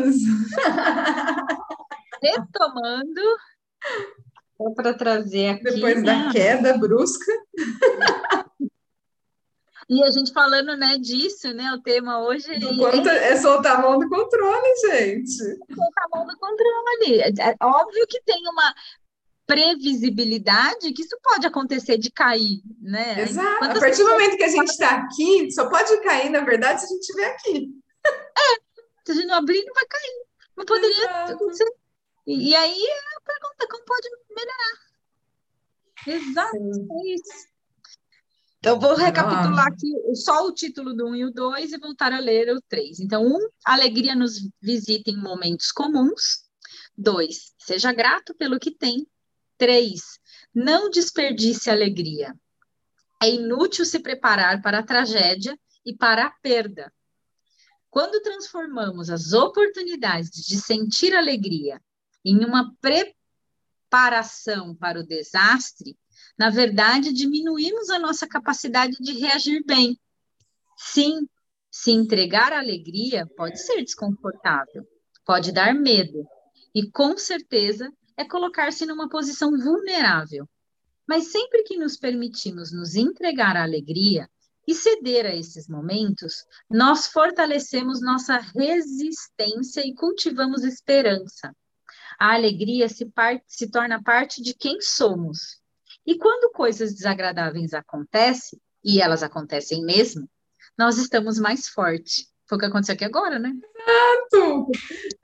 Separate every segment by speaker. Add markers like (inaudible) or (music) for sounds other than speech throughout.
Speaker 1: Vamos!
Speaker 2: Retomando, para trazer aqui.
Speaker 1: Depois da né? queda brusca.
Speaker 2: E a gente falando, né, disso, né? O tema hoje
Speaker 1: é... é soltar a mão do controle, gente.
Speaker 2: Soltar a mão do controle. É, é óbvio que tem uma previsibilidade que isso pode acontecer de cair, né?
Speaker 1: Exato. Quando a partir do momento que a gente está aqui, só pode cair, na verdade, se a gente estiver aqui.
Speaker 2: É, se a gente não abrir, não vai cair. Não poderia Exato. acontecer. E, e aí a pergunta, como pode melhorar? Exato, é isso. Então, vou recapitular aqui só o título do 1 e o 2 e voltar a ler o 3. Então, 1, alegria nos visita em momentos comuns. 2, seja grato pelo que tem. 3, não desperdice alegria. É inútil se preparar para a tragédia e para a perda. Quando transformamos as oportunidades de sentir alegria em uma preparação para o desastre, na verdade, diminuímos a nossa capacidade de reagir bem. Sim, se entregar à alegria pode ser desconfortável, pode dar medo, e com certeza é colocar-se numa posição vulnerável. Mas sempre que nos permitimos nos entregar à alegria e ceder a esses momentos, nós fortalecemos nossa resistência e cultivamos esperança. A alegria se, se torna parte de quem somos e quando coisas desagradáveis acontecem, e elas acontecem mesmo, nós estamos mais fortes. Foi o que aconteceu aqui agora, né?
Speaker 1: Exato!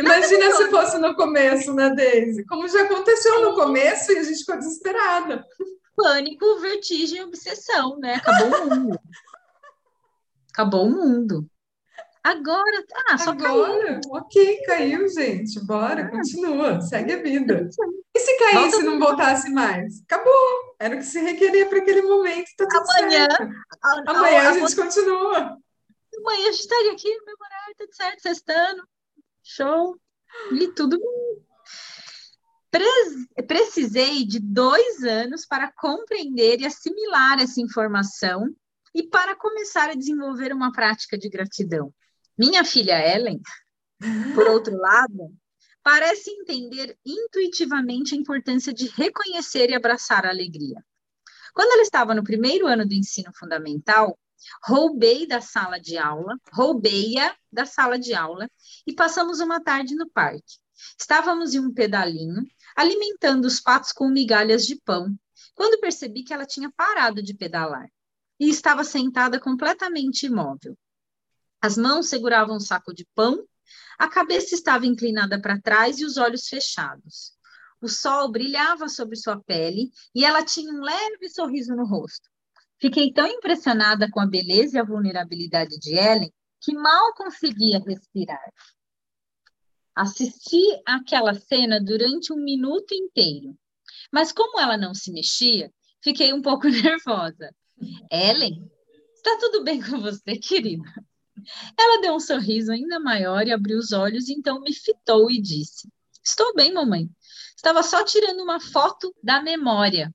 Speaker 1: Imagina se fosse no começo, né, Daisy? Como já aconteceu no começo e a gente ficou desesperada.
Speaker 2: Pânico, vertigem, obsessão, né? Acabou o mundo. Acabou o mundo. Agora, ah, só
Speaker 1: Agora, caiu. ok, caiu, gente. Bora, ah. continua, segue a vida. (laughs) E se caísse e não voltasse mais? Acabou. Era o que se requeria para aquele momento. Tá Amanhã. A, Amanhã a, a, a gente continua.
Speaker 2: Amanhã a gente estaria aqui, memorar, tudo certo, sextando. Show. E tudo Precisei de dois anos para compreender e assimilar essa informação e para começar a desenvolver uma prática de gratidão. Minha filha Ellen, por outro lado, parece entender intuitivamente a importância de reconhecer e abraçar a alegria. Quando ela estava no primeiro ano do ensino fundamental, roubei da sala de aula, roubei-a da sala de aula e passamos uma tarde no parque. Estávamos em um pedalinho, alimentando os patos com migalhas de pão, quando percebi que ela tinha parado de pedalar e estava sentada completamente imóvel. As mãos seguravam um saco de pão, a cabeça estava inclinada para trás e os olhos fechados. O sol brilhava sobre sua pele e ela tinha um leve sorriso no rosto. Fiquei tão impressionada com a beleza e a vulnerabilidade de Ellen que mal conseguia respirar. Assisti aquela cena durante um minuto inteiro, mas como ela não se mexia, fiquei um pouco (laughs) nervosa. Ellen, está tudo bem com você, querida? Ela deu um sorriso ainda maior e abriu os olhos, então me fitou e disse: Estou bem, mamãe. Estava só tirando uma foto da memória.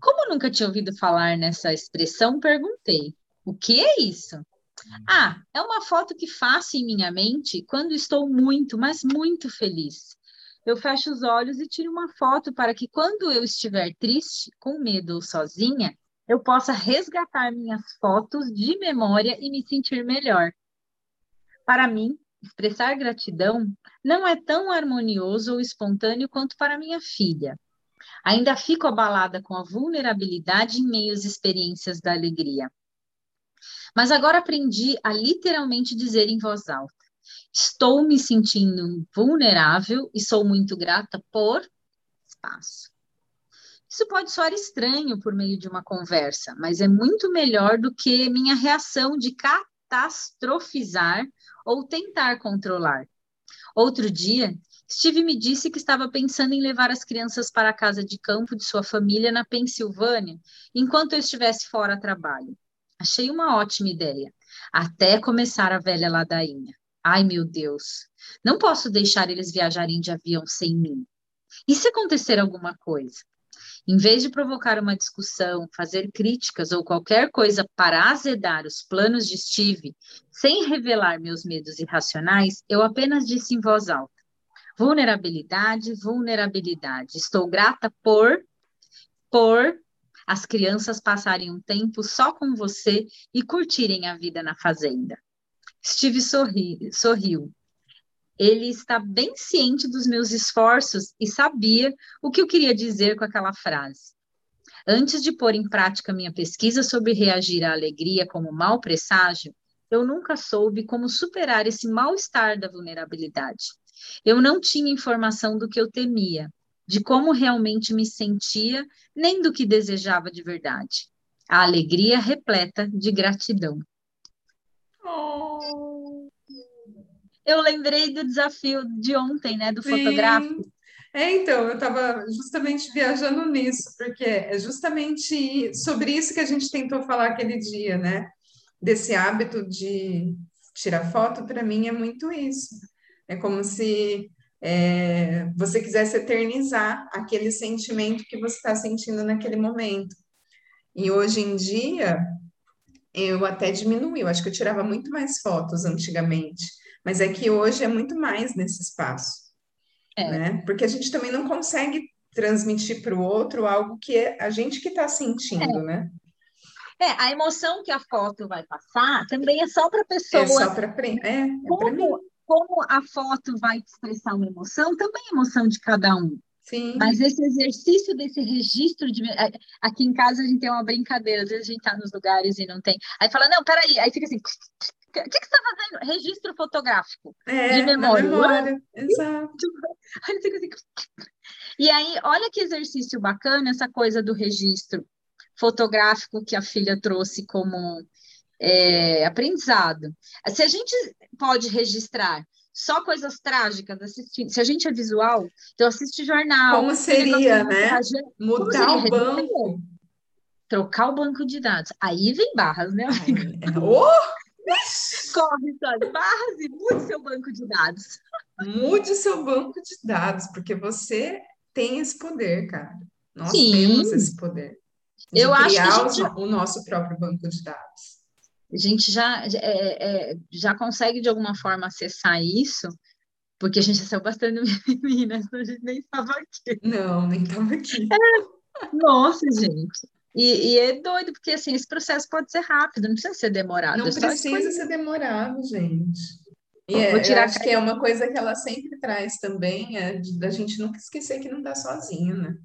Speaker 2: Como nunca tinha ouvido falar nessa expressão, perguntei: O que é isso? Ah, é uma foto que faço em minha mente quando estou muito, mas muito feliz. Eu fecho os olhos e tiro uma foto para que, quando eu estiver triste, com medo ou sozinha, eu possa resgatar minhas fotos de memória e me sentir melhor. Para mim, expressar gratidão não é tão harmonioso ou espontâneo quanto para minha filha. Ainda fico abalada com a vulnerabilidade em meio às experiências da alegria. Mas agora aprendi a literalmente dizer em voz alta: Estou me sentindo vulnerável e sou muito grata por espaço. Isso pode soar estranho por meio de uma conversa, mas é muito melhor do que minha reação de catastrofizar ou tentar controlar. Outro dia, Steve me disse que estava pensando em levar as crianças para a casa de campo de sua família na Pensilvânia, enquanto eu estivesse fora a trabalho. Achei uma ótima ideia, até começar a velha ladainha. Ai, meu Deus, não posso deixar eles viajarem de avião sem mim. E se acontecer alguma coisa? Em vez de provocar uma discussão, fazer críticas ou qualquer coisa para azedar os planos de Steve, sem revelar meus medos irracionais, eu apenas disse em voz alta: vulnerabilidade, vulnerabilidade. Estou grata por por as crianças passarem um tempo só com você e curtirem a vida na fazenda. Steve sorri, sorriu. Ele está bem ciente dos meus esforços e sabia o que eu queria dizer com aquela frase. Antes de pôr em prática minha pesquisa sobre reagir à alegria como mau presságio, eu nunca soube como superar esse mal-estar da vulnerabilidade. Eu não tinha informação do que eu temia, de como realmente me sentia, nem do que desejava de verdade. A alegria repleta de gratidão.
Speaker 1: Oh.
Speaker 2: Eu lembrei do desafio de ontem, né, do Sim. fotográfico.
Speaker 1: É, então, eu estava justamente viajando nisso, porque é justamente sobre isso que a gente tentou falar aquele dia, né? Desse hábito de tirar foto, para mim é muito isso. É como se é, você quisesse eternizar aquele sentimento que você está sentindo naquele momento. E hoje em dia, eu até diminui, eu acho que eu tirava muito mais fotos antigamente, mas é que hoje é muito mais nesse espaço, é. né? Porque a gente também não consegue transmitir para o outro algo que é a gente que está sentindo, é. né?
Speaker 2: É, a emoção que a foto vai passar também é só para a pessoa. É
Speaker 1: só para é, é
Speaker 2: como, como a foto vai expressar uma emoção, também é emoção de cada um.
Speaker 1: Sim.
Speaker 2: Mas esse exercício desse registro de. Aqui em casa a gente tem uma brincadeira, às vezes a gente está nos lugares e não tem. Aí fala, não, peraí, aí fica assim. O que, que você está fazendo? Registro fotográfico
Speaker 1: é, de memória. memória. Exato. (laughs)
Speaker 2: Assim. E aí, olha que exercício bacana essa coisa do registro fotográfico que a filha trouxe como é, aprendizado. Se a gente pode registrar só coisas trágicas, assistir, se a gente é visual, então assiste jornal.
Speaker 1: Como seria, né? Mudar seria? o banco.
Speaker 2: Trocar o banco de dados. Aí vem barras, né?
Speaker 1: É, oh!
Speaker 2: Corre, Sônia, barras e mude seu banco de dados.
Speaker 1: Mude seu banco de dados, porque você tem esse poder, cara. Nós Sim. temos esse poder. Eu acho que a gente... o nosso próprio banco de dados
Speaker 2: a gente já, é, é, já consegue de alguma forma acessar isso, porque a gente já saiu bastante (laughs) meninas, a gente nem estava aqui.
Speaker 1: Não, nem estava aqui.
Speaker 2: É, nossa, gente. E, e, é doido, porque assim, esse processo pode ser rápido, não precisa ser demorado.
Speaker 1: Não
Speaker 2: é
Speaker 1: precisa ser demorado, gente. E é, eu acho que é uma coisa que ela sempre traz também, é da gente nunca esquecer que não está sozinho, né?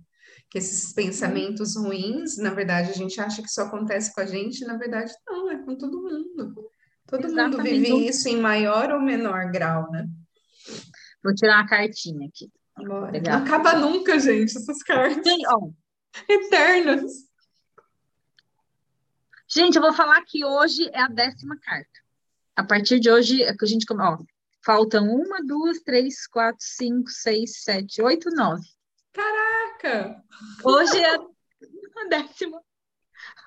Speaker 1: que esses pensamentos ruins, na verdade, a gente acha que só acontece com a gente, na verdade, não, é com todo mundo. Todo Exatamente. mundo vive isso em maior ou menor grau, né?
Speaker 2: Vou tirar uma cartinha aqui.
Speaker 1: Não acaba nunca, gente, essas cartas. Ó. Eternas.
Speaker 2: Gente, eu vou falar que hoje é a décima carta. A partir de hoje, é que a gente. Ó, faltam uma, duas, três, quatro, cinco, seis, sete, oito, nove.
Speaker 1: Caraca!
Speaker 2: Hoje é (laughs) a décima.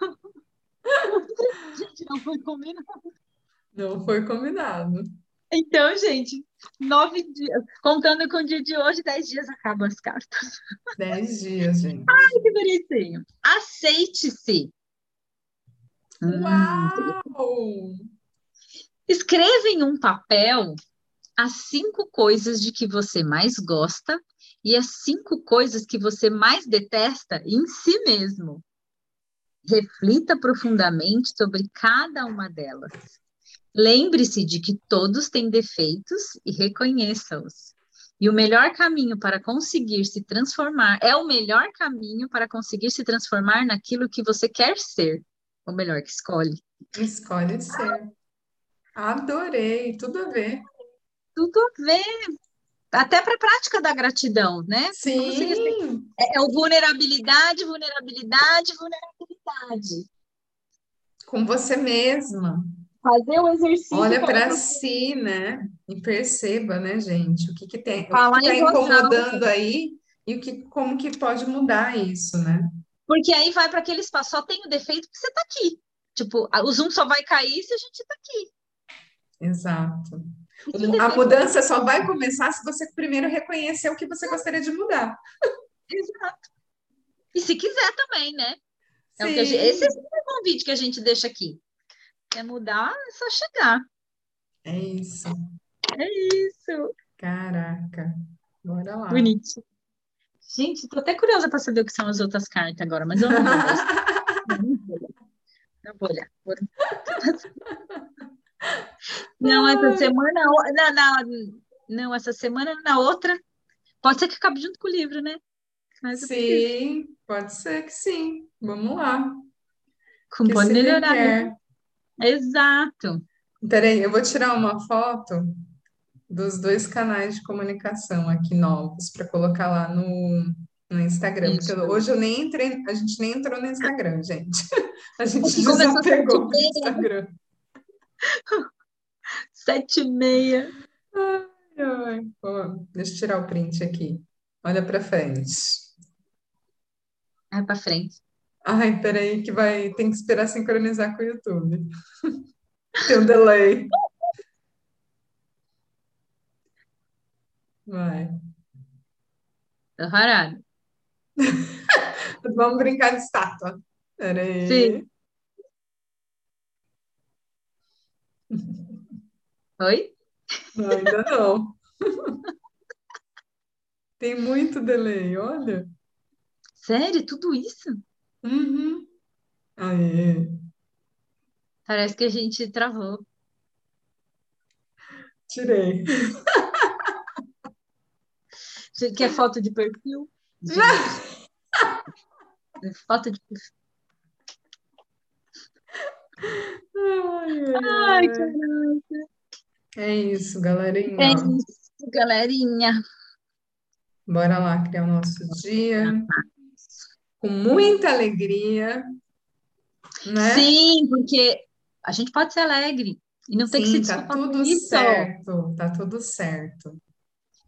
Speaker 2: (laughs) gente, não foi combinado.
Speaker 1: Não foi combinado.
Speaker 2: Então, gente, nove dias. Contando com o dia de hoje, dez dias acabam as cartas.
Speaker 1: Dez dias, gente.
Speaker 2: Ai, que bonitinho. Aceite-se.
Speaker 1: Uau!
Speaker 2: Escreva em um papel as cinco coisas de que você mais gosta e as cinco coisas que você mais detesta em si mesmo. Reflita profundamente sobre cada uma delas. Lembre-se de que todos têm defeitos e reconheça-os. E o melhor caminho para conseguir se transformar é o melhor caminho para conseguir se transformar naquilo que você quer ser. Ou melhor, que escolhe.
Speaker 1: Escolhe ser. Adorei, tudo a ver.
Speaker 2: Tudo a ver até para a prática da gratidão, né?
Speaker 1: Sim.
Speaker 2: É, é o vulnerabilidade, vulnerabilidade, vulnerabilidade.
Speaker 1: Com você mesma.
Speaker 2: Fazer o exercício.
Speaker 1: Olha para si, né? E perceba, né, gente? O que, que tem, o que está incomodando aí e o que, como que pode mudar isso, né?
Speaker 2: Porque aí vai para aquele espaço, só tem o defeito porque você está aqui. Tipo, o Zoom só vai cair se a gente está aqui.
Speaker 1: Exato. A mudança só vai começar se você primeiro reconhecer o que você gostaria de mudar.
Speaker 2: Exato. E se quiser também, né? É gente, esse é o convite que a gente deixa aqui. Quer mudar, é só chegar.
Speaker 1: É isso.
Speaker 2: É isso.
Speaker 1: Caraca. Bora lá.
Speaker 2: Bonito. Gente, tô até curiosa para saber o que são as outras cartas agora, mas eu não vou ver. (laughs) não vou olhar. (laughs) Não, essa semana, na, na, não, essa semana, na outra, pode ser que acabe junto com o livro, né?
Speaker 1: Mas sim, pode ser que sim. Vamos lá.
Speaker 2: Com pode melhorar. Né? Exato.
Speaker 1: Peraí, eu vou tirar uma foto dos dois canais de comunicação aqui novos para colocar lá no, no Instagram. Isso. Porque hoje eu nem entrei, a gente nem entrou no Instagram, gente. (laughs) A gente desapegou do Instagram. (laughs)
Speaker 2: Sete e meia.
Speaker 1: Ai, ai. deixa eu tirar o print aqui. Olha para frente.
Speaker 2: Vai para frente.
Speaker 1: Ai, peraí, que vai. Tem que esperar sincronizar com o YouTube. (laughs) Tem um delay. Vai.
Speaker 2: Tô parado. (laughs)
Speaker 1: Vamos brincar de estátua. Peraí.
Speaker 2: Sim. Oi?
Speaker 1: Ainda não. (laughs) Tem muito delay, olha.
Speaker 2: Sério? Tudo isso?
Speaker 1: Uhum. Aê.
Speaker 2: Parece que a gente travou.
Speaker 1: Tirei. (laughs)
Speaker 2: Quer foto de perfil? (laughs) foto de perfil.
Speaker 1: Ai, ai, caraca. É isso, galerinha.
Speaker 2: É isso, galerinha.
Speaker 1: Bora lá criar o nosso dia com muita alegria, né?
Speaker 2: Sim, porque a gente pode ser alegre e não tem que se
Speaker 1: tá tudo certo, tá tudo certo.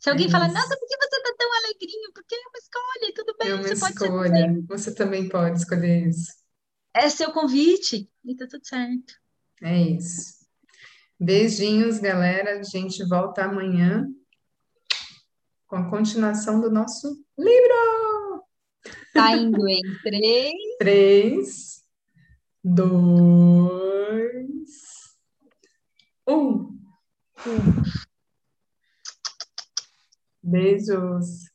Speaker 2: Se alguém é fala, nossa, por que você tá tão alegrinho? Porque é uma escolha, tudo bem,
Speaker 1: é uma você escolha. pode Você também pode escolher isso.
Speaker 2: É seu convite e tá tudo certo.
Speaker 1: É isso. Beijinhos, galera. A gente volta amanhã com a continuação do nosso livro.
Speaker 2: Tá indo em (laughs) três.
Speaker 1: Três, dois, um. um. Beijos.